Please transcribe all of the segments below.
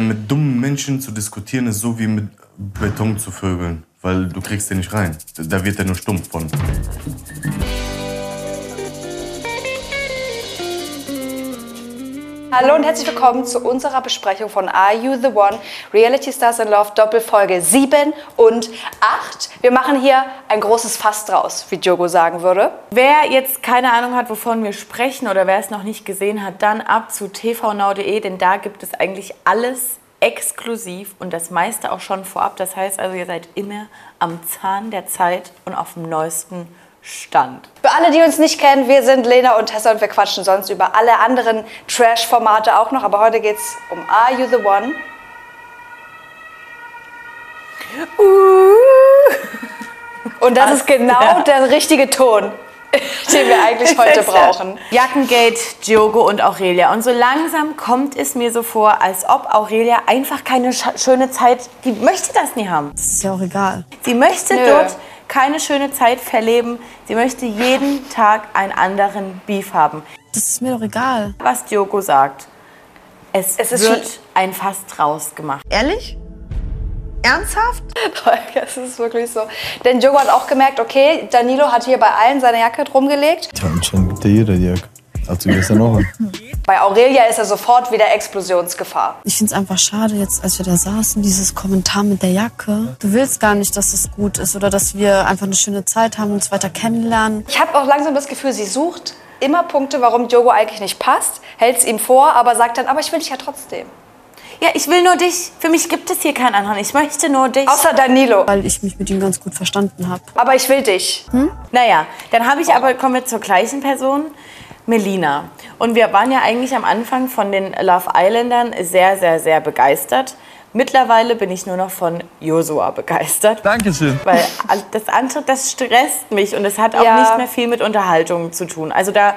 Mit dummen Menschen zu diskutieren ist so wie mit Beton zu vögeln, weil du kriegst den nicht rein. Da wird er nur stumpf von. Hallo und herzlich willkommen zu unserer Besprechung von Are You the One? Reality Stars in Love Doppelfolge 7 und 8. Wir machen hier ein großes Fass draus, wie Diogo sagen würde. Wer jetzt keine Ahnung hat, wovon wir sprechen oder wer es noch nicht gesehen hat, dann ab zu tvnau.de, denn da gibt es eigentlich alles exklusiv und das meiste auch schon vorab. Das heißt also, ihr seid immer am Zahn der Zeit und auf dem neuesten Stand. Für alle, die uns nicht kennen, wir sind Lena und Tessa und wir quatschen sonst über alle anderen Trash-Formate auch noch. Aber heute geht es um Are You the One? Und das ist genau ja. der richtige Ton, den wir eigentlich heute brauchen. Jackengate, Diogo und Aurelia. Und so langsam kommt es mir so vor, als ob Aurelia einfach keine sch- schöne Zeit, die möchte das nie haben. Das ist ja auch egal. Sie möchte Nö. dort keine schöne Zeit verleben. Sie möchte jeden Tag einen anderen Beef haben. Das ist mir doch egal. Was Diogo sagt, es, Es ist wird schon- ein Fass draus gemacht. Ehrlich? Ernsthaft? Das ist wirklich so. Denn Diogo hat auch gemerkt, okay, Danilo hat hier bei allen seine Jacke rumgelegt. Ja, anscheinend gibt ja jeder die Jacke. Also gestern auch. Bei Aurelia ist er sofort wieder Explosionsgefahr. Ich finde es einfach schade, jetzt als wir da saßen, dieses Kommentar mit der Jacke. Du willst gar nicht, dass es gut ist oder dass wir einfach eine schöne Zeit haben, uns weiter kennenlernen. Ich habe auch langsam das Gefühl, sie sucht immer Punkte, warum Diogo eigentlich nicht passt, hält es ihm vor, aber sagt dann, aber ich will dich ja trotzdem. Ja, ich will nur dich. Für mich gibt es hier keinen anderen. Ich möchte nur dich. Außer Danilo. Weil ich mich mit ihm ganz gut verstanden habe. Aber ich will dich. Naja, dann habe ich aber, kommen wir zur gleichen Person, Melina. Und wir waren ja eigentlich am Anfang von den Love Islandern sehr, sehr, sehr begeistert. Mittlerweile bin ich nur noch von Josua begeistert. Dankeschön. Weil das andere, das stresst mich und es hat auch Ja. nicht mehr viel mit Unterhaltung zu tun. Also da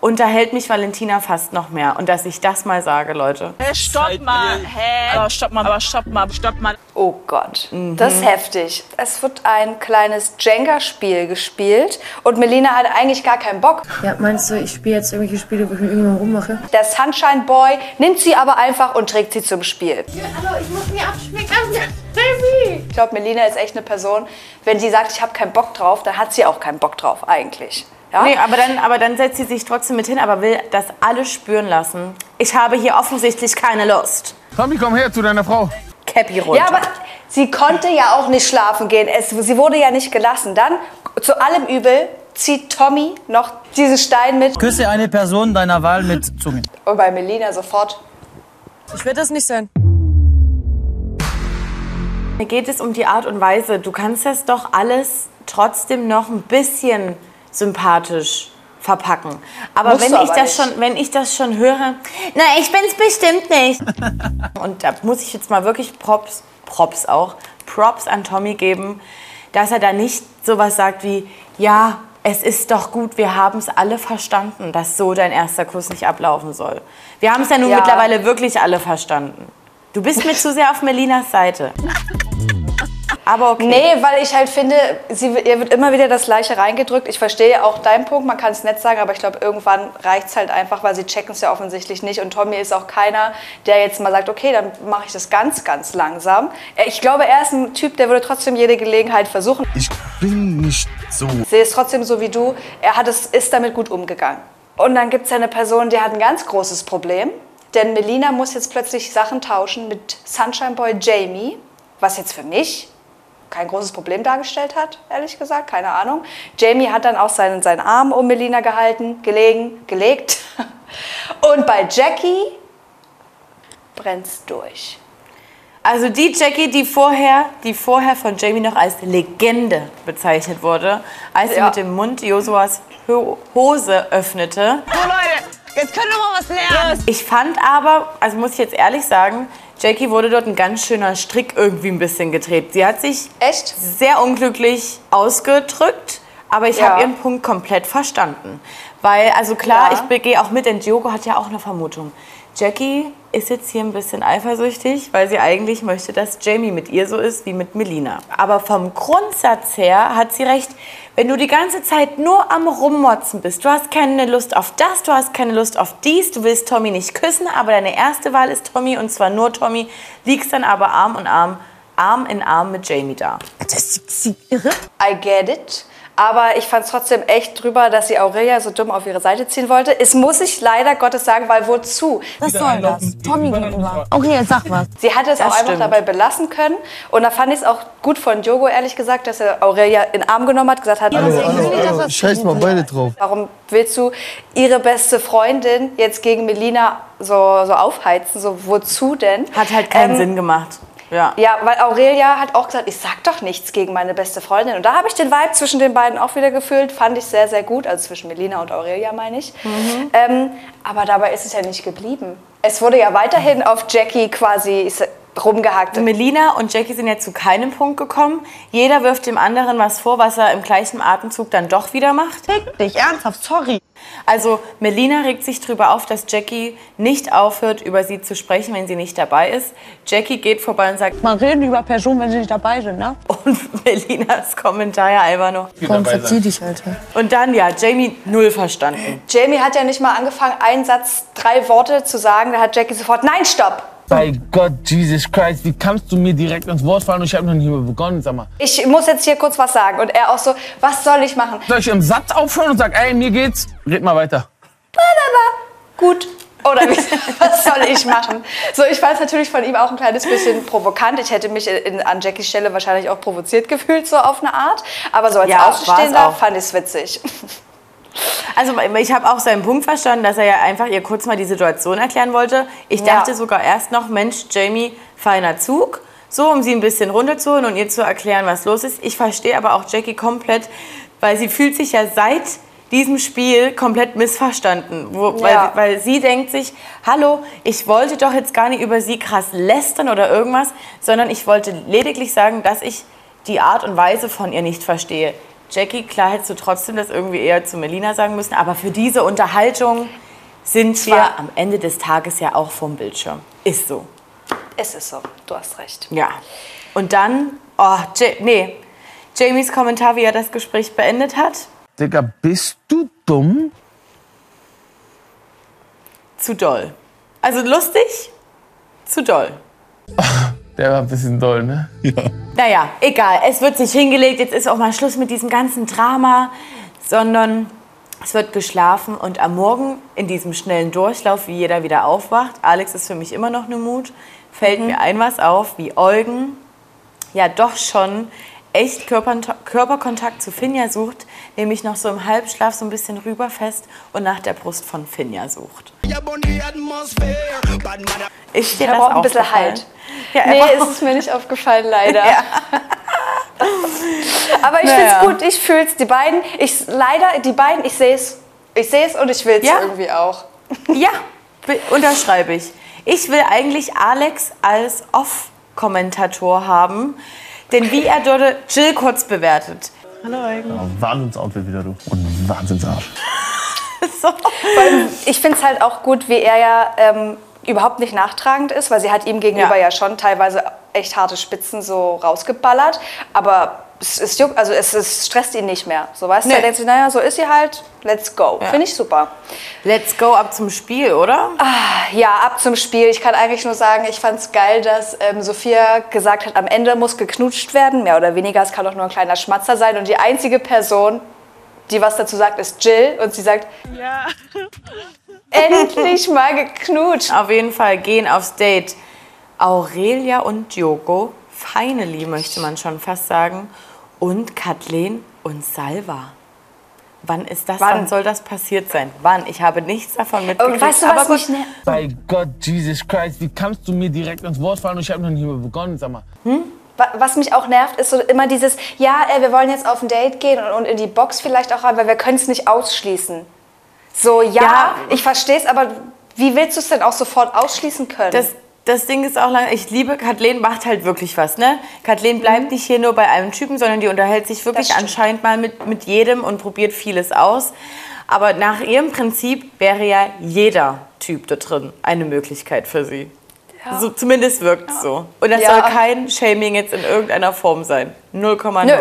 unterhält mich Valentina fast noch mehr. Und dass ich das mal sage, Leute. Stopp mal, hä? Aber stopp mal, aber stopp mal, stopp mal. Oh Gott, das ist heftig. Es wird ein kleines Jenga-Spiel gespielt und Melina hat eigentlich gar keinen Bock. Ja, meinst du, ich spiele jetzt irgendwelche Spiele, wo ich mit irgendjemandem rummache? Der Sunshine Boy nimmt sie aber einfach und trägt sie zum Spiel. Hallo, ich muss mir abschmecken. Baby! Ich glaube, Melina ist echt eine Person, wenn sie sagt, ich habe keinen Bock drauf, dann hat sie auch keinen Bock drauf eigentlich. Ja? Nee, aber dann, aber dann setzt sie sich trotzdem mit hin, aber will das alle spüren lassen. Ich habe hier offensichtlich keine Lust. Tommy, komm her zu deiner Frau. Cappy runter. Ja, aber sie konnte ja auch nicht schlafen gehen. Es, sie wurde ja nicht gelassen. Dann, zu allem Übel, zieht Tommy noch diesen Stein mit. Küsse eine Person deiner Wahl mit Zunge. Und bei Melina sofort. Ich werde das nicht sein. Mir geht es um die Art und Weise. Du kannst das doch alles trotzdem noch ein bisschen sympathisch verpacken. Aber Musst wenn ich aber das nicht. schon, wenn ich das schon höre, na, ich bin's bestimmt nicht. und da muss ich jetzt mal wirklich Props, Props auch, Props an Tommy geben, dass er da nicht sowas sagt wie, ja, es ist doch gut, wir haben es alle verstanden, dass so dein erster Kuss nicht ablaufen soll. Wir haben es ja nun Ja. mittlerweile wirklich alle verstanden. Du bist mir zu sehr auf Melinas Seite. Aber okay. Nee, weil ich halt finde, sie, ihr wird immer wieder das Gleiche reingedrückt. Ich verstehe auch deinen Punkt, man kann es nett sagen, aber ich glaube, irgendwann reicht es halt einfach, weil sie checken es ja offensichtlich nicht. Und Tommy ist auch keiner, der jetzt mal sagt, okay, dann mache ich das ganz, ganz langsam. Äh, Ich glaube, er ist ein Typ, der würde trotzdem jede Gelegenheit versuchen. Ich bin nicht so. Ich sehe es trotzdem so wie du. Er hat es, ist damit gut umgegangen. Und dann gibt es eine Person, die hat ein ganz großes Problem. Denn Melina muss jetzt plötzlich Sachen tauschen mit Sunshine Boy Jamie, was jetzt für mich kein großes Problem dargestellt hat, ehrlich gesagt, keine Ahnung. Jamie hat dann auch seinen, seinen Arm um Melina gehalten, gelegen, gelegt. Und bei Jackie brennt's durch. Also die Jackie, die vorher, die vorher von Jamie noch als Legende bezeichnet wurde, als sie Ja. mit dem Mund Josuas Ho Hose öffnete. So Leute, jetzt können wir mal was lernen. Ich fand aber, also muss ich jetzt ehrlich sagen, Jackie wurde dort ein ganz schöner Strick irgendwie ein bisschen gedreht. Sie hat sich Echt? sehr unglücklich ausgedrückt, aber ich Ja. habe ihren Punkt komplett verstanden. Weil, also klar, Ja. ich gehe auch mit, denn Diogo hat ja auch eine Vermutung. Jackie ist jetzt hier ein bisschen eifersüchtig, weil sie eigentlich möchte, dass Jamie mit ihr so ist wie mit Melina. Aber vom Grundsatz her hat sie recht. Wenn du die ganze Zeit nur am Rummotzen bist, du hast keine Lust auf das, du hast keine Lust auf dies, du willst Tommy nicht küssen, aber deine erste Wahl ist Tommy und zwar nur Tommy, liegst dann aber Arm in Arm, Arm in Arm mit Jamie da. I get it. Aber ich fand es trotzdem echt drüber, dass sie Aurelia so dumm auf ihre Seite ziehen wollte. Es muss ich leider Gottes sagen, weil wozu? Was soll das? Tommy gegenüber. Okay, jetzt sag was. Sie hätte es Das auch einfach stimmt. dabei belassen können. Und da fand ich es auch gut von Diogo, ehrlich gesagt, dass er Aurelia in den Arm genommen hat, gesagt hat, Hallo, hallo, hallo. Scheiß mal beide drauf. warum willst du ihre beste Freundin jetzt gegen Melina so, so aufheizen? So, wozu denn? Hat halt keinen Ähm, Sinn gemacht. Ja. Ja, weil Aurelia hat auch gesagt, ich sag doch nichts gegen meine beste Freundin. Und da habe ich den Vibe zwischen den beiden auch wieder gefühlt. Fand ich sehr, sehr gut. Also zwischen Melina und Aurelia, meine ich. Ähm, aber dabei ist es ja nicht geblieben. Es wurde ja weiterhin auf Jackie quasi rumgehackt. Melina und Jackie sind ja zu keinem Punkt gekommen. Jeder wirft dem anderen was vor, was er im gleichen Atemzug dann doch wieder macht. Fick dich, ernsthaft, sorry. Also Melina regt sich darüber auf, dass Jackie nicht aufhört, über sie zu sprechen, wenn sie nicht dabei ist. Jackie geht vorbei und sagt, Man redet über Personen, wenn sie nicht dabei sind, ne? und Melinas Kommentar ja einfach nur. Komm, verzieh dich, Alter. Und dann ja, Jamie null verstanden. Jamie hat ja nicht mal angefangen, einen Satz, drei Worte zu sagen. Da hat Jackie sofort, nein, stopp. Bei Gott, Jesus Christ, wie kannst du mir direkt ins Wort fallen und ich habe noch nicht mal begonnen, sag mal. Ich muss jetzt hier kurz was sagen. Und er auch so, was soll ich machen? Soll ich im Satz aufhören und sag, ey, mir geht's? Red mal weiter. gut. Oder wie, was soll ich machen? So, ich fand es natürlich von ihm auch ein kleines bisschen provokant. Ich hätte mich in, an Jackies Stelle wahrscheinlich auch provoziert gefühlt, so auf eine Art. Aber so als Ja, Außenstehender fand ich es witzig. Also ich habe auch seinen Punkt verstanden, dass er ja einfach ihr kurz mal die Situation erklären wollte. Ich Ja. dachte sogar erst noch, Mensch, Jamie, feiner Zug. So, um sie ein bisschen runterzuholen und ihr zu erklären, was los ist. Ich verstehe aber auch Jackie komplett, weil sie fühlt sich ja seit diesem Spiel komplett missverstanden. Wo, weil, Ja. weil sie denkt sich, hallo, ich wollte doch jetzt gar nicht über sie krass lästern oder irgendwas, sondern ich wollte lediglich sagen, dass ich die Art und Weise von ihr nicht verstehe. Jackie, klar hättest du trotzdem das irgendwie eher zu Melina sagen müssen, aber für diese Unterhaltung sind wir Zwar- am Ende des Tages ja auch vom Bildschirm. Ist so. Es ist so, du hast recht. Ja. Und dann, oh, ja nee, Jamies Kommentar, wie er das Gespräch beendet hat, Digga, bist du dumm? zu doll. Also lustig, zu doll. Der war ein bisschen doll, ne? Naja, egal. Es wird sich hingelegt. Jetzt ist auch mal Schluss mit diesem ganzen Drama. Sondern es wird geschlafen. Und am Morgen in diesem schnellen Durchlauf, wie jeder wieder aufwacht, Alex ist für mich immer noch eine Mut, fällt mir ein was auf, wie Eugen ja doch schon echt Körper, Körperkontakt zu Finja sucht. Nämlich noch so im Halbschlaf so ein bisschen rüberfest und nach der Brust von Finja sucht. Ist dir Ich das habe auch ein bisschen? Halt. Ja, Nee, ist es mir nicht aufgefallen, leider. Aber ich Naja. find's gut, ich fühl's. Die beiden, ich leider, die beiden, ich sehe es. Ich sehe es und ich will's Ja. irgendwie auch. Ja, be- unterschreibe ich. Ich will eigentlich Alex als Off-Kommentator haben. Denn wie er dort Jill kurz bewertet. Wahnsinnsoutfit wieder, du. Und Wahnsinnsarsch. So. Ich finde es halt auch gut, wie er ja ähm, überhaupt nicht nachtragend ist, weil sie hat ihm gegenüber Ja. ja, schon teilweise echt harte Spitzen so rausgeballert. Aber es, es, juckt, also es, es stresst ihn nicht mehr. So weißt du, Nee. er denkt sich, naja, so ist sie halt, let's go. Finde ich super. Let's go ab zum Spiel, oder? Ja, ab zum Spiel. Ich kann eigentlich nur sagen, ich fand es geil, dass ähm, Sophia gesagt hat, am Ende muss geknutscht werden, mehr oder weniger. Es kann doch nur ein kleiner Schmatzer sein. Und die einzige Person, die was dazu sagt, ist Jill. Und sie sagt, Ja. endlich mal geknutscht. Auf jeden Fall gehen aufs Date Aurelia und Diogo, finally möchte man schon fast sagen, und Kathleen und Salva. Wann ist das? Wann, Wann? soll das passiert sein? Wann? Ich habe nichts davon mitgekriegt. Und weißt du, was mich nervt? Bei Gott, Jesus Christ, wie kannst du mir direkt ins Wort fallen und ich habe noch nicht mal begonnen, sag mal. Wa- Was mich auch nervt, ist so immer dieses, ja, äh, wir wollen jetzt auf ein Date gehen und, und in die Box vielleicht auch rein, weil wir können es nicht ausschließen. So, ja, Ja. ich verstehe es, aber wie willst du es denn auch sofort ausschließen können? Das, das Ding ist auch lange, ich liebe, Kathleen macht halt wirklich was, ne? Kathleen bleibt nicht hier nur bei einem Typen, sondern die unterhält sich wirklich anscheinend mal mit, mit jedem und probiert vieles aus. Aber nach ihrem Prinzip wäre ja jeder Typ da drin eine Möglichkeit für sie. So, zumindest wirkt es so. Und das Ja. soll kein Shaming jetzt in irgendeiner Form sein. 0,0. Nö.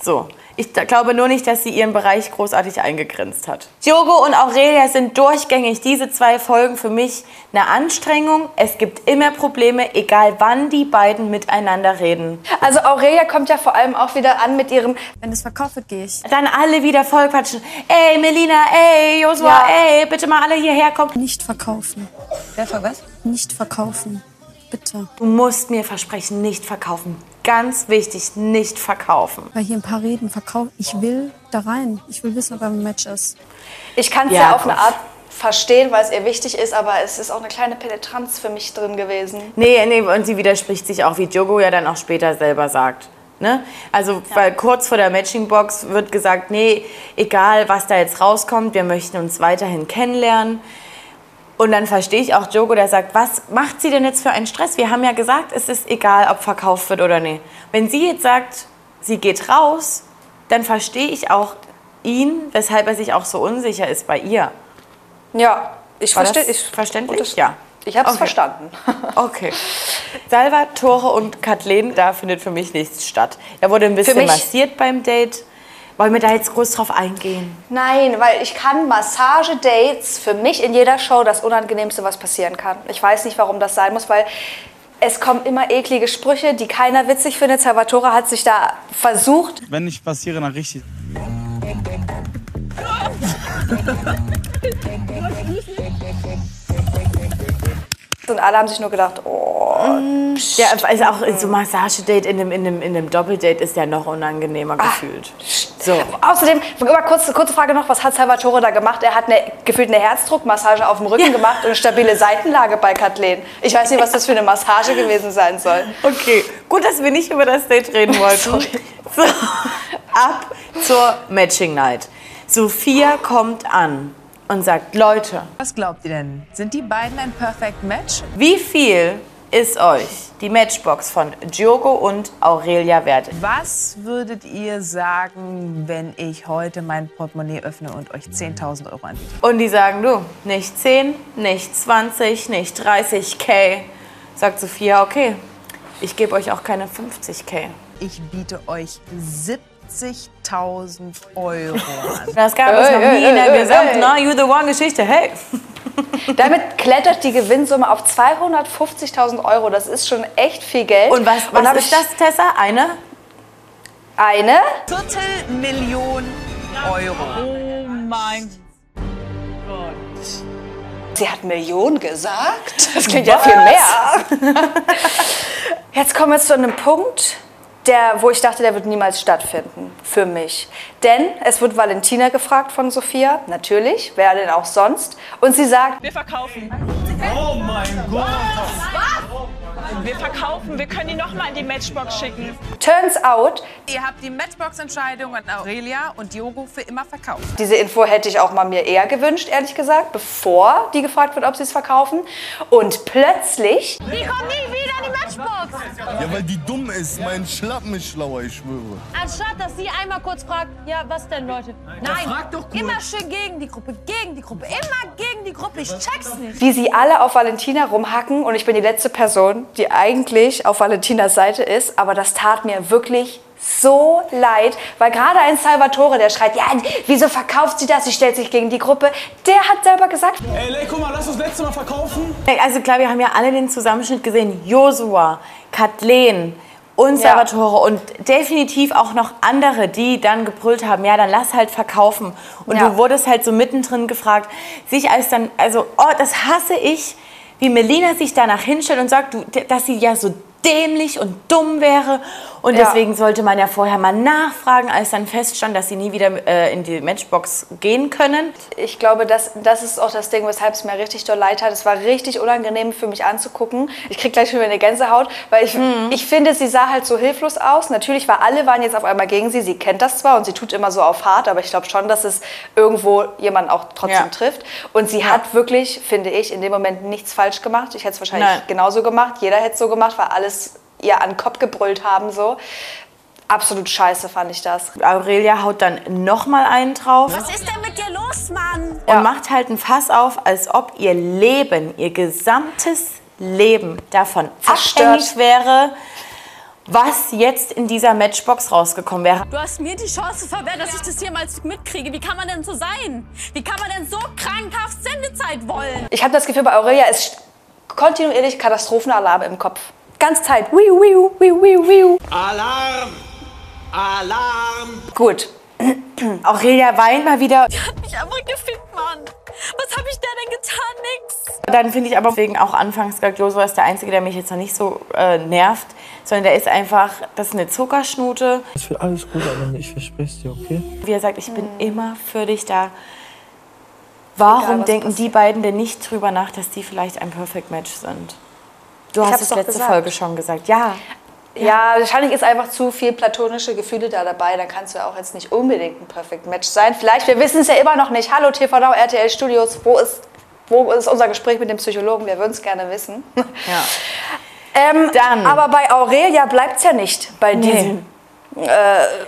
So. Ich glaube nur nicht, dass sie ihren Bereich großartig eingegrenzt hat. Diogo und Aurelia sind durchgängig diese zwei Folgen für mich eine Anstrengung. Es gibt immer Probleme, egal wann die beiden miteinander reden. Also Aurelia kommt ja vor allem auch wieder an mit ihrem Wenn es verkauft wird, gehe ich. Dann alle wieder voll quatschen. Ey, Melina, ey, Josua, Ja. ey, bitte mal alle hierher kommen. Nicht verkaufen. Wer was? Nicht verkaufen. Bitte. Du musst mir versprechen, nicht verkaufen. Ganz wichtig, nicht verkaufen. Weil hier ein paar Reden verkaufen. Ich will da rein. Ich will wissen, ob er im Match ist. Ich kann es Ja, ja, auf eine Art verstehen, weil es ihr wichtig ist, aber es ist auch eine kleine Penetranz für mich drin gewesen. Nee, nee, und sie widerspricht sich auch, wie Diogo ja dann auch später selber sagt. Ne? Also, weil kurz vor der Matchingbox wird gesagt, nee, egal was da jetzt rauskommt, wir möchten uns weiterhin kennenlernen. Und dann verstehe ich auch Diogo, der sagt, was macht sie denn jetzt für einen Stress? Wir haben ja gesagt, es ist egal, ob verkauft wird oder nicht. Wenn sie jetzt sagt, sie geht raus, dann verstehe ich auch ihn, weshalb er sich auch so unsicher ist bei ihr. Ja, ich verstehe. verständlich? Das, Ja. Ich habe es Okay. verstanden. Okay. Salvatore und Kathleen, da findet für mich nichts statt. Er wurde ein bisschen massiert beim Date. Wollen wir da jetzt groß drauf eingehen? Nein, weil ich kann Massage-Dates für mich in jeder Show das Unangenehmste, was passieren kann. Ich weiß nicht, warum das sein muss, weil es kommen immer eklige Sprüche, die keiner witzig findet. Salvatore hat sich da versucht. Wenn ich passiere, dann richtig. Und alle haben sich nur gedacht, oh, Ja, also auch so Massagedate in einem, in, einem, in einem Doppeldate ist ja noch unangenehmer gefühlt. So. Außerdem, mal kurz, kurze Frage noch, was hat Salvatore da gemacht? Er hat eine, gefühlt eine Herzdruckmassage auf dem Rücken Ja. gemacht und eine stabile Seitenlage bei Kathleen. Ich weiß nicht, was das für eine Massage gewesen sein soll. Okay, gut, dass wir nicht über das Date reden wollten. Sorry. So, ab zur Matching Night. Sophia kommt an und sagt, Leute, Was glaubt ihr denn? Sind die beiden ein Perfect Match? wie viel ist euch die Matchbox von Diogo und Aurelia wert? Was würdet ihr sagen, wenn ich heute mein Portemonnaie öffne und euch 10.000 Euro anbiete? Und die sagen, du, nicht 10, nicht 20, nicht 30k. Sagt Sophia, okay, ich gebe euch auch keine 50k. Ich biete euch 70.000 Euro an. Das gab es noch nie in der gesamten. Na, You the One Geschichte. Hey! Damit klettert die Gewinnsumme auf 250.000 Euro. Das ist schon echt viel Geld. Und was, was hab ist ich das, Tessa? Eine? Eine. Viertelmillion Euro. Oh mein Sie hat Millionen gesagt. Das klingt ja viel mehr. Jetzt kommen wir zu einem Punkt, der, wo ich dachte, der wird niemals stattfinden. Für mich. Denn es wird Valentina gefragt von Sophia. Natürlich. Wer denn auch sonst? Und sie sagt, Wir verkaufen. Oh mein Gott! Wir verkaufen. Wir können die nochmal in die Matchbox schicken. turns out, Ihr habt die Matchbox-Entscheidung an Aurelia und Diogo für immer verkauft. Diese Info hätte ich auch mal mir eher gewünscht, ehrlich gesagt, bevor die gefragt wird, ob sie es verkaufen. Und plötzlich, Die kommt nie wieder in die Matchbox. Ja, weil die dumm ist. Mein Schlappen ist schlauer, ich schwöre. Anstatt, dass sie einmal kurz fragt, ja, was denn, Leute? Nein, immer schön gegen die Gruppe, gegen die Gruppe, immer gegen die Gruppe. Ich check's nicht. wie sie alle auf Valentina rumhacken und ich bin die letzte Person, die eigentlich auf Valentinas Seite ist, aber das tat mir wirklich so leid, weil gerade ein Salvatore, der schreit, ja, wieso verkauft sie das? Sie stellt sich gegen die Gruppe. Der hat selber gesagt, Ey, Ley, guck mal, lass uns letzte Mal verkaufen. Also klar, wir haben ja alle den Zusammenschnitt gesehen. Josua, Kathleen und Ja. Salvatore und definitiv auch noch andere, die dann gebrüllt haben, ja, dann lass halt verkaufen. Und Ja. du wurdest halt so mittendrin gefragt, sich als dann, also, oh, das hasse ich, wie Melina sich danach hinstellt und sagt, dass sie ja so dämlich und dumm wäre Und Ja. deswegen sollte man ja vorher mal nachfragen, als dann feststand, dass sie nie wieder äh, in die Matchbox gehen können. Ich glaube, das, das ist auch das Ding, weshalb es mir richtig doll leid hat. Es war richtig unangenehm für mich anzugucken. Ich krieg gleich schon wieder eine Gänsehaut, weil ich, ich finde, sie sah halt so hilflos aus. Natürlich war alle waren jetzt auf einmal gegen sie. Sie kennt das zwar und sie tut immer so auf hart, aber ich glaube schon, dass es irgendwo jemanden auch trotzdem Ja. trifft. Und sie hat wirklich, finde ich, in dem Moment nichts falsch gemacht. Ich hätte es wahrscheinlich Nein. genauso gemacht. Jeder hätte es so gemacht, weil alles ihr an den Kopf gebrüllt haben so. Absolut scheiße fand ich das. Aurelia haut dann nochmal einen drauf. Was ist denn mit dir los, Mann? und macht halt ein Fass auf, als ob ihr Leben, ihr gesamtes Leben davon Zerstört. abhängig wäre, was jetzt in dieser Matchbox rausgekommen wäre. Du hast mir die Chance verwehrt, dass ich das hier mal mitkriege. Wie kann man denn so sein? Wie kann man denn so krankhaft Sendezeit wollen? Ich habe das Gefühl, bei Aurelia ist kontinuierlich Katastrophenalarm im Kopf. Ganz Zeit. Wiu, wiu, wiu, wiu, wiu. Alarm! Alarm! Gut. Aurelia weint mal wieder. Die hat mich einfach gefickt, Mann. Was habe ich der denn getan? Nix. Dann finde ich aber deswegen auch anfangs gesagt, Joso ist der Einzige, der mich jetzt noch nicht so äh, nervt, sondern der ist einfach, das ist eine Zuckerschnute. Es wird alles gut, aber ich verspreche es dir, okay? Wie er sagt, ich bin immer für dich da. Warum Egal, denken die beiden denn nicht drüber nach, dass die vielleicht ein Perfect Match sind? Du Ich hast es letzte gesagt. Folge schon gesagt. Ja, Ja, wahrscheinlich ist einfach zu viel platonische Gefühle da dabei. Dann kannst du ja auch jetzt nicht unbedingt ein Perfect Match sein. Vielleicht, wir wissen es ja immer noch nicht. Hallo TV Now, RTL Studios, wo ist, wo ist unser Gespräch mit dem Psychologen? Wir würden es gerne wissen. ja. Ähm, Dann. Aber bei Aurelia bleibt es ja nicht bei diesem, äh,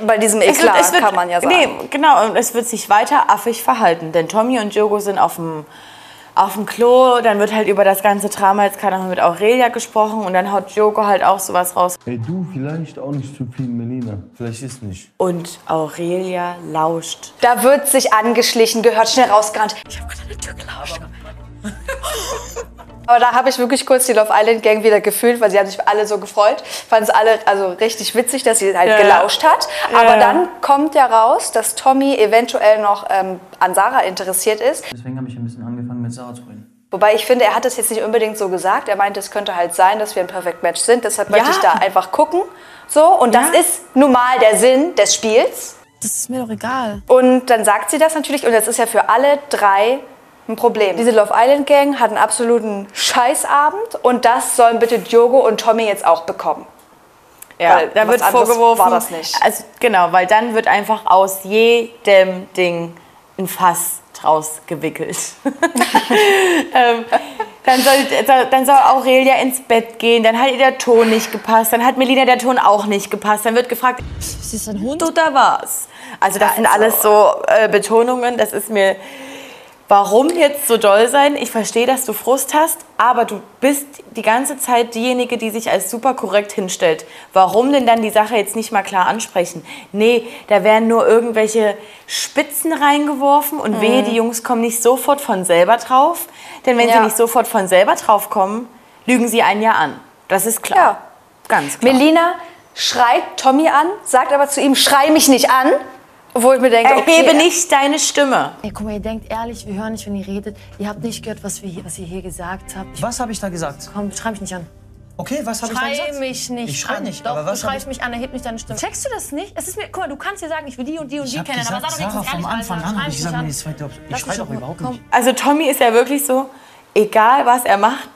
bei diesem Es Eklat, wird- es wird- kann man ja sagen. Nee, genau, und es wird sich weiter affig verhalten. Denn Tommy und Jogo sind auf dem, auf dem Klo, dann wird halt über das ganze Drama jetzt gerade noch mit Aurelia gesprochen und dann haut Jogo halt auch sowas raus. Ey, du vielleicht auch nicht zu viel, Melina. Vielleicht ist nicht. Und Aurelia lauscht. Da wird sich angeschlichen, gehört schnell rausgerannt. Ich habe gerade an der Tür gelauscht. Aber da habe ich wirklich kurz die Love Island Gang wieder gefühlt, weil sie haben sich alle so gefreut. Fanden es alle also richtig witzig, dass sie halt Ja. gelauscht hat. Ja. Aber dann kommt ja raus, dass Tommy eventuell noch ähm, an Sarah interessiert ist. Deswegen habe ich ein bisschen angefangen mit Sarah zu reden. Wobei ich finde, er hat das jetzt nicht unbedingt so gesagt. Er meinte, es könnte halt sein, dass wir ein Perfect Match sind. Deshalb möchte Ja. ich da einfach gucken. So, und das Ja. ist nun mal der Sinn des Spiels. Das ist mir doch egal. Und dann sagt sie das natürlich und das ist ja für alle drei ein Problem. Diese Love Island Gang hat einen absoluten Scheißabend und das sollen bitte Diogo und Tommy jetzt auch bekommen. Ja, Weil da wird vorgeworfen. war das nicht. Also, genau, weil dann wird einfach aus jedem Ding ein Fass draus gewickelt. ähm, dann, soll, dann soll Aurelia ins Bett gehen, dann hat ihr der Ton nicht gepasst, dann hat Melina der Ton auch nicht gepasst, dann wird gefragt, ist ein Hund. du da war's. Also das sind alles so äh, Betonungen, das ist mir... Warum jetzt so doll sein? Ich verstehe, dass du Frust hast, aber du bist die ganze Zeit diejenige, die sich als super korrekt hinstellt. Warum denn dann die Sache jetzt nicht mal klar ansprechen? Nee, da werden nur irgendwelche Spitzen reingeworfen und wehe, die Jungs kommen nicht sofort von selber drauf. Denn wenn sie Ja. nicht sofort von selber drauf kommen, lügen sie einen ja an. Das ist klar. Ja. Ganz klar. Melina schreit Tommy an, sagt aber zu ihm, schrei mich nicht an. Wo ich mir denke, Erhebe okay, nicht deine Stimme. Ey, guck mal, ihr denkt ehrlich, wir hören nicht, wenn ihr redet. Ihr habt nicht gehört, was, wir hier, was ihr hier gesagt habt. Ich, Was habe ich da gesagt? komm, schrei mich nicht an. Okay, was habe ich da gesagt? mich nicht Ich schrei an. nicht, Doch, aber was du schreist mich an, erheb nicht deine Stimme. Checkst du das nicht? Es ist mir, guck mal, du kannst dir sagen, ich will die und die und Ich die kennen, aber gesagt, sag doch Sarah, wenigstens vom ehrlich, Anfang Alter, an ich nicht meine an. zweite Option. Ich mich doch überhaupt komm. nicht. Also Tommy ist ja wirklich so, egal was er macht,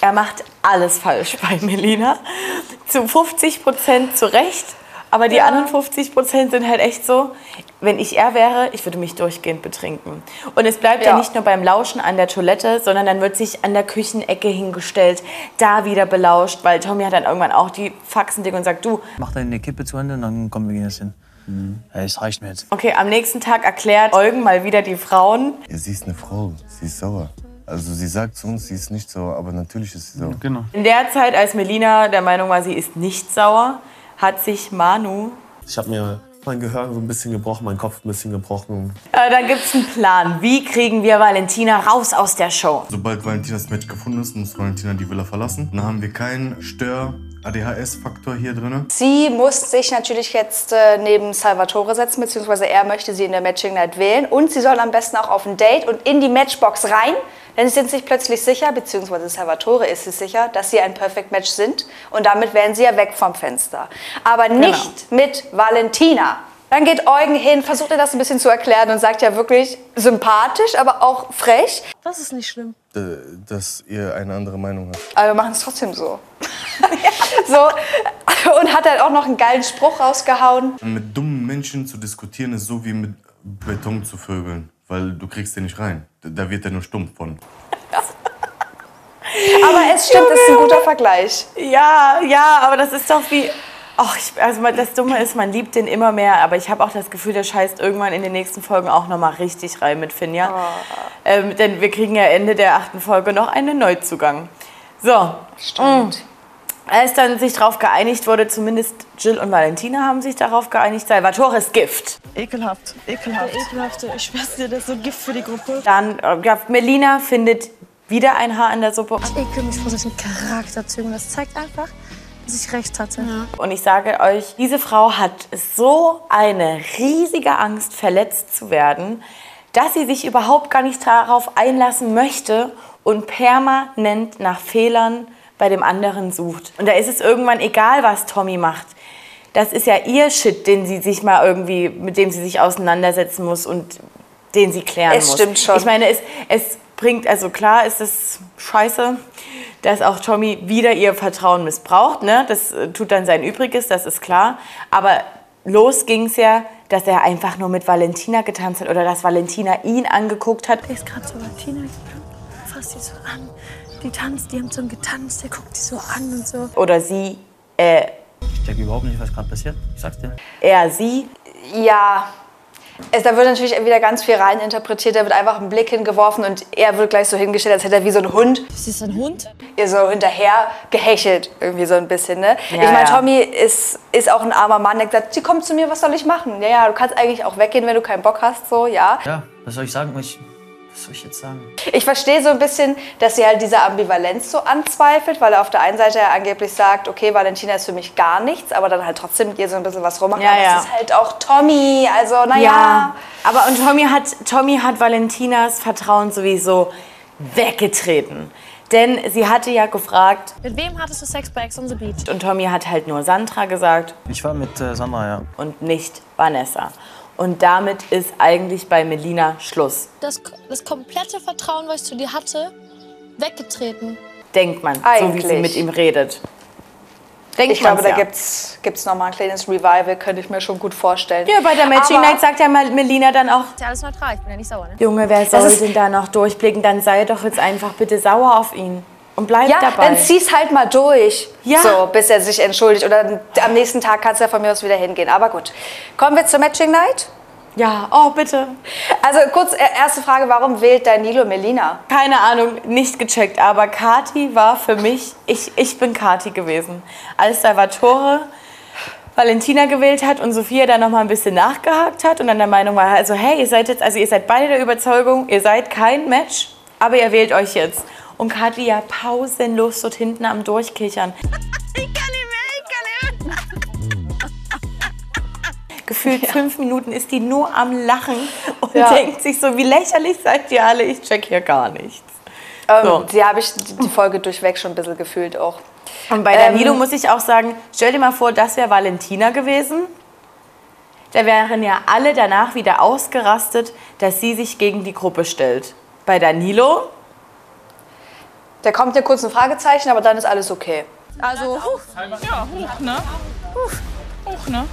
er macht alles falsch bei Melina. Zu 50 Prozent zu Recht, aber die anderen 50 Prozent sind halt echt so, wenn ich er wäre, ich würde mich durchgehend betrinken. Und es bleibt ja. Ja. nicht nur beim Lauschen an der Toilette, sondern dann wird sich an der Küchenecke hingestellt, da wieder belauscht, weil Tommy hat dann irgendwann auch die Faxen dick und sagt, du, Mach deine Kippe zu Ende und dann kommen wir gehen jetzt hin. Ja, es reicht mir jetzt. okay, am nächsten Tag erklärt Eugen mal wieder die Frauen, Ja, sie ist eine Frau, sie ist sauer. Also sie sagt zu uns, sie ist nicht sauer, aber natürlich ist sie sauer. Genau. In der Zeit, als Melina der Meinung war, sie ist nicht sauer, hat sich Manu. Ich habe mir mein Gehör so ein bisschen gebrochen, mein Kopf ein bisschen gebrochen. Äh, da gibt es einen Plan. Wie kriegen wir Valentina raus aus der Show? Sobald Valentinas Match gefunden ist, muss Valentina die Villa verlassen. Dann haben wir keinen Stör-ADHS-Faktor hier drin. Sie muss sich natürlich jetzt äh, neben Salvatore setzen, beziehungsweise er möchte sie in der Matching Night wählen. Und sie soll am besten auch auf ein Date und in die Matchbox rein. Denn sie sind sich plötzlich sicher, beziehungsweise Salvatore ist sich sicher, dass sie ein Perfect Match sind und damit wären sie ja weg vom Fenster. Aber nicht mit Valentina. Dann geht Eugen hin, versucht ihr das ein bisschen zu erklären und sagt ja wirklich sympathisch, aber auch frech. Das ist nicht schlimm. D- Dass ihr eine andere Meinung habt. Aber wir machen es trotzdem so. so. Und hat halt auch noch einen geilen Spruch rausgehauen. Mit dummen Menschen zu diskutieren ist so wie mit Beton zu vögeln. Weil du kriegst den nicht rein. Da wird er nur stumpf von. Aber es stimmt, es ist ein guter Vergleich. Ja, ja, aber das ist doch wie. Ach, ich, also das Dumme ist, man liebt den immer mehr, aber ich habe auch das Gefühl, der scheißt irgendwann in den nächsten Folgen auch noch mal richtig rein mit Finja. Ähm, denn wir kriegen ja Ende der achten Folge noch einen Neuzugang. So. Stimmt. Als dann sich darauf geeinigt wurde, zumindest Jill und Valentina haben sich darauf geeinigt, Salvatore ist Gift. Ekelhaft, ekelhaft. Ekelhafte, ich schwör's dir, das ist so Gift für die Gruppe. Dann, äh, ja, Melina findet wieder ein Haar in der Suppe. Ich ekel mich vor solchen Charakterzügen. Das zeigt einfach, dass ich recht hatte. Und ich sage euch, diese Frau hat so eine riesige Angst, verletzt zu werden, dass sie sich überhaupt gar nicht darauf einlassen möchte und permanent nach Fehlern bei dem anderen sucht. Und da ist es irgendwann egal, was Tommy macht. Das ist ja ihr Shit, den sie sich mal irgendwie, mit dem sie sich auseinandersetzen muss und den sie klären Es muss. stimmt schon. Ich meine, es, es bringt, also klar ist es scheiße, dass auch Tommy wieder ihr Vertrauen missbraucht. Ne? Das äh, tut dann sein Übriges, das ist klar. Aber los ging es ja, dass er einfach nur mit Valentina getanzt hat oder dass Valentina ihn angeguckt hat. Der ist gerade so Martina gegangen, fasst die so an. Die tanzt, die haben so getanzt, der guckt die so an und so. Oder sie, äh, Ich check überhaupt nicht, was gerade passiert. Ich sag's dir. er, sie. Ja, es, da wird natürlich wieder ganz viel reininterpretiert. Da wird einfach ein Blick hingeworfen und er wird gleich so hingestellt, als hätte er wie so ein Hund Ist das ein Hund? ihr so hinterher gehechelt, irgendwie so ein bisschen. Ne? Ja, ich meine, ja. Tommy ist, ist auch ein armer Mann, der sagt, sie kommt zu mir, was soll ich machen? Ja, ja, du kannst eigentlich auch weggehen, wenn du keinen Bock hast, so, ja. Ja, was soll ich sagen? Ich, was soll ich jetzt sagen? Ich verstehe so ein bisschen, dass sie halt diese Ambivalenz so anzweifelt, weil er auf der einen Seite ja angeblich sagt, okay, Valentina ist für mich gar nichts, aber dann halt trotzdem ihr so ein bisschen was rummacht. Ja, aber ja. das ist halt auch Tommy, also naja. Ja, aber und Tommy hat, Tommy hat Valentinas Vertrauen sowieso weggetreten. Denn sie hatte ja gefragt Mit wem hattest du Sex bei Ex on the Beach? und Tommy hat halt nur Sandra gesagt Ich war mit äh, Sandra, ja. und nicht Vanessa. Und damit ist eigentlich bei Melina Schluss. Das, das komplette Vertrauen, was ich zu dir hatte, weggetreten. Denkt man, so wie sie Eigentlich. mit ihm redet. Denkt Ich glaube, da ja. gibt's, gibt's noch mal ein kleines Revival, könnte ich mir schon gut vorstellen. Ja, bei der Matching Aber- Night sagt ja mal Melina dann auch, Ist ja alles neutral, ich bin ja nicht sauer, ne? Junge, wer Das soll ist- denn da noch durchblicken? Dann sei doch jetzt einfach bitte sauer auf ihn und bleib Ja, dabei. dann zieh's halt mal durch, Ja. so, bis er sich entschuldigt. Oder am nächsten Tag kannst du ja von mir aus wieder hingehen. Aber gut, kommen wir zur Matching Night. ja, oh bitte. Also kurz, äh, erste Frage, warum wählt Danilo Melina? Keine Ahnung, nicht gecheckt, aber Kati war für mich, ich, ich bin Kati gewesen. Als Salvatore Valentina gewählt hat und Sophia dann noch mal ein bisschen nachgehakt hat und dann der Meinung war, also hey, ihr seid jetzt, also ihr seid beide der Überzeugung, ihr seid kein Match, aber ihr wählt euch jetzt. Und Kati ja pausenlos dort hinten am Durchkichern. Gefühlt fünf Minuten ist die nur am Lachen und Ja. denkt sich so, wie lächerlich seid ihr alle, ich check hier gar nichts. Ähm, So. Die habe ich die Folge durchweg schon ein bisschen gefühlt auch. Und bei Ähm, Danilo muss ich auch sagen, stell dir mal vor, das wäre Valentina gewesen. Da wären ja alle danach wieder ausgerastet, dass sie sich gegen die Gruppe stellt. Bei Danilo, Da kommt ja kurz ein Fragezeichen, aber dann ist alles okay. Also, huh, Ja, hoch, ne? Hoch, ne?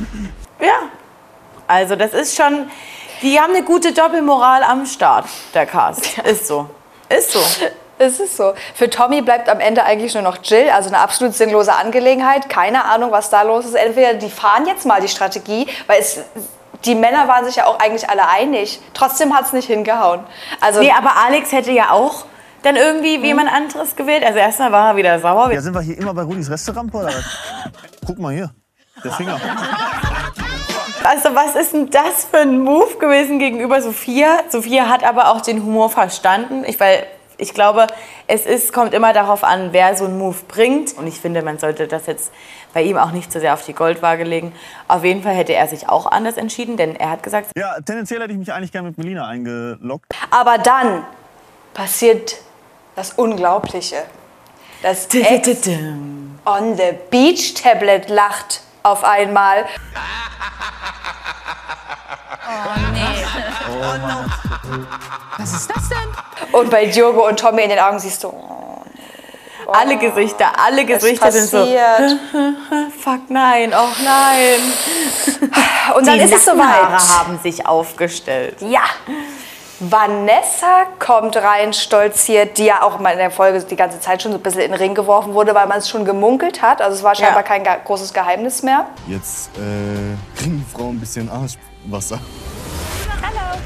ja. Also das ist schon, die haben eine gute Doppelmoral am Start, der Cast. Ist so. Ist so. Es ist so. Für Tommy bleibt am Ende eigentlich nur noch Jill, also eine absolut sinnlose Angelegenheit. Keine Ahnung, was da los ist. Entweder die fahren jetzt mal die Strategie, weil es, die Männer waren sich ja auch eigentlich alle einig. Trotzdem hat es nicht hingehauen. Also Nee, aber Alex hätte ja auch dann irgendwie jemand anderes gewählt. Also erstmal war er wieder sauer. Ja, sind wir hier immer bei Rudis Restaurant oder was? Guck mal hier, der Finger. Also was ist denn das für ein Move gewesen gegenüber Sophia? Sophia hat aber auch den Humor verstanden. Ich, weil ich glaube, es ist, kommt immer darauf an, wer so einen Move bringt. Und ich finde, man sollte das jetzt bei ihm auch nicht so sehr auf die Goldwaage legen. Auf jeden Fall hätte er sich auch anders entschieden, denn er hat gesagt, Ja, tendenziell hätte ich mich eigentlich gerne mit Melina eingeloggt. Aber dann passiert das Unglaubliche. Das Ex on the Beach Tablet lacht auf einmal. Was ist das denn? Und bei Diogo und Tommy in den Augen siehst du, oh, Alle Gesichter, alle Gesichter sind so. passiert. Fuck nein, oh nein. Und dann Die ist es soweit. haben sich aufgestellt. Ja. Vanessa kommt rein, stolziert, die ja auch mal in der Folge die ganze Zeit schon so ein bisschen in den Ring geworfen wurde, weil man es schon gemunkelt hat. Also es war scheinbar Ja. kein großes Geheimnis mehr. Jetzt äh, kriegen die Frauen ein bisschen Arschwasser.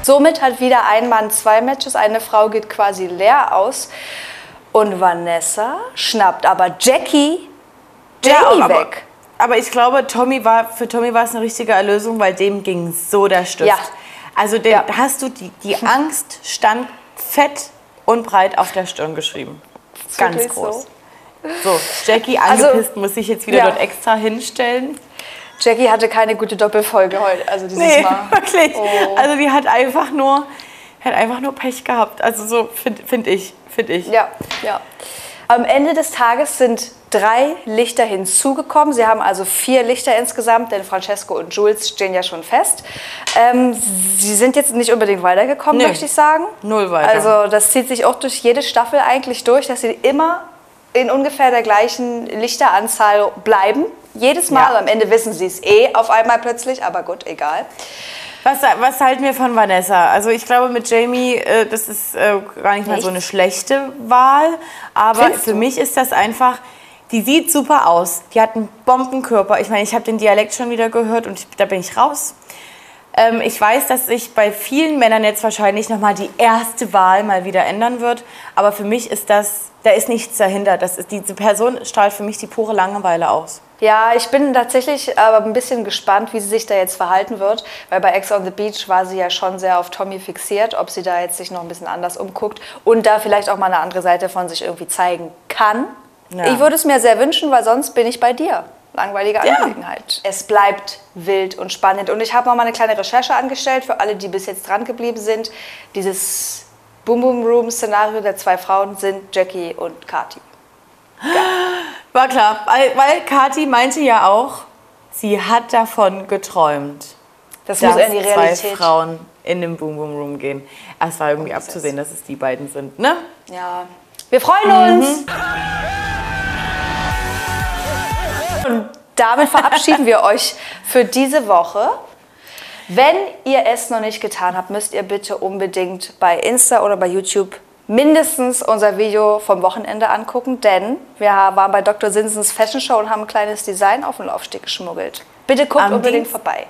Somit hat wieder ein Mann zwei Matches, eine Frau geht quasi leer aus. Und Vanessa schnappt aber Jackie Jamie aber, weg. aber ich glaube, Tommy war, für Tommy war es eine richtige Erlösung, weil dem ging so der Stift. Ja. Also den, hast du die, die Angst stand fett und breit auf der Stirn geschrieben. Ganz groß. so. So, Jackie Also, angepisst muss sich jetzt wieder ja. dort extra hinstellen. Jackie hatte keine gute Doppelfolge heute, also dieses Nee, Mal. wirklich. Oh. Also die hat einfach nur, hat einfach nur Pech gehabt. Also so finde find ich, finde ich. Ja, ja. Am Ende des Tages sind drei Lichter hinzugekommen. Sie haben also vier Lichter insgesamt, denn Francesco und Jules stehen ja schon fest. Ähm, sie sind jetzt nicht unbedingt weitergekommen, Nee. möchte ich sagen. Null weiter. Also das zieht sich auch durch jede Staffel eigentlich durch, dass sie immer in ungefähr der gleichen Lichteranzahl bleiben. Jedes Mal. Ja. Am Ende wissen sie es eh auf einmal plötzlich, aber gut, egal. Was, was halten wir von Vanessa? Also ich glaube mit Jamie, äh, das ist äh, gar nicht mal so eine schlechte Wahl. Aber Findest für du? mich ist das einfach, die sieht super aus. Die hat einen Bombenkörper. Ich meine, ich habe den Dialekt schon wieder gehört und ich, da bin ich raus. Ähm, ich weiß, dass sich bei vielen Männern jetzt wahrscheinlich nochmal die erste Wahl mal wieder ändern wird. Aber für mich ist das, da ist nichts dahinter. Das ist, diese Person strahlt für mich die pure Langeweile aus. Ja, ich bin tatsächlich aber ein bisschen gespannt, wie sie sich da jetzt verhalten wird, weil bei Ex on the Beach war sie ja schon sehr auf Tommy fixiert, ob sie da jetzt sich noch ein bisschen anders umguckt und da vielleicht auch mal eine andere Seite von sich irgendwie zeigen kann. Ja. Ich würde es mir sehr wünschen, weil sonst bin ich bei dir. Langweilige Ja. Angelegenheit. Es bleibt wild und spannend und ich habe noch mal eine kleine Recherche angestellt für alle, die bis jetzt dran geblieben sind. Dieses Boom Boom Room Szenario der zwei Frauen sind Jackie und Kati. War klar, weil, weil Kathi meinte ja auch, sie hat davon geträumt. Das dass muss in die zwei Realität. Frauen in den Boom Boom Room gehen. Ah, Es war irgendwie abzusehen, dass es die beiden sind, ne? Ja. Wir freuen uns. Und damit verabschieden wir euch für diese Woche. Wenn ihr es noch nicht getan habt, müsst ihr bitte unbedingt bei Insta oder bei YouTube mindestens unser Video vom Wochenende angucken, denn wir waren bei Dr. Sinsens Fashion Show und haben ein kleines Design auf den Laufsteg geschmuggelt. Bitte guckt Am unbedingt Dienst- vorbei.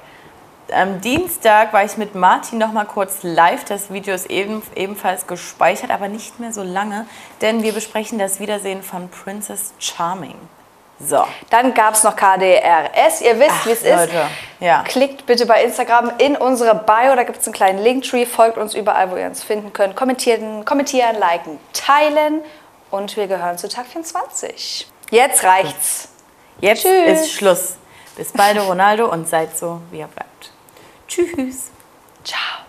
Am Dienstag war ich mit Martin noch mal kurz live. Das Video ist eben, ebenfalls gespeichert, aber nicht mehr so lange, denn wir besprechen das Wiedersehen von Princess Charming. So. Dann gab es noch KDRS. Ihr wisst, wie es ist. Ja. Klickt bitte bei Instagram in unsere Bio. Da gibt es einen kleinen Linktree. Folgt uns überall, wo ihr uns finden könnt. Kommentieren, kommentieren, liken, teilen. Und wir gehören zu Tag 24. Jetzt reicht's. Jetzt Tschüss. ist Schluss. Bis bald, Ronaldo, und seid so, wie ihr bleibt. Tschüss. Ciao.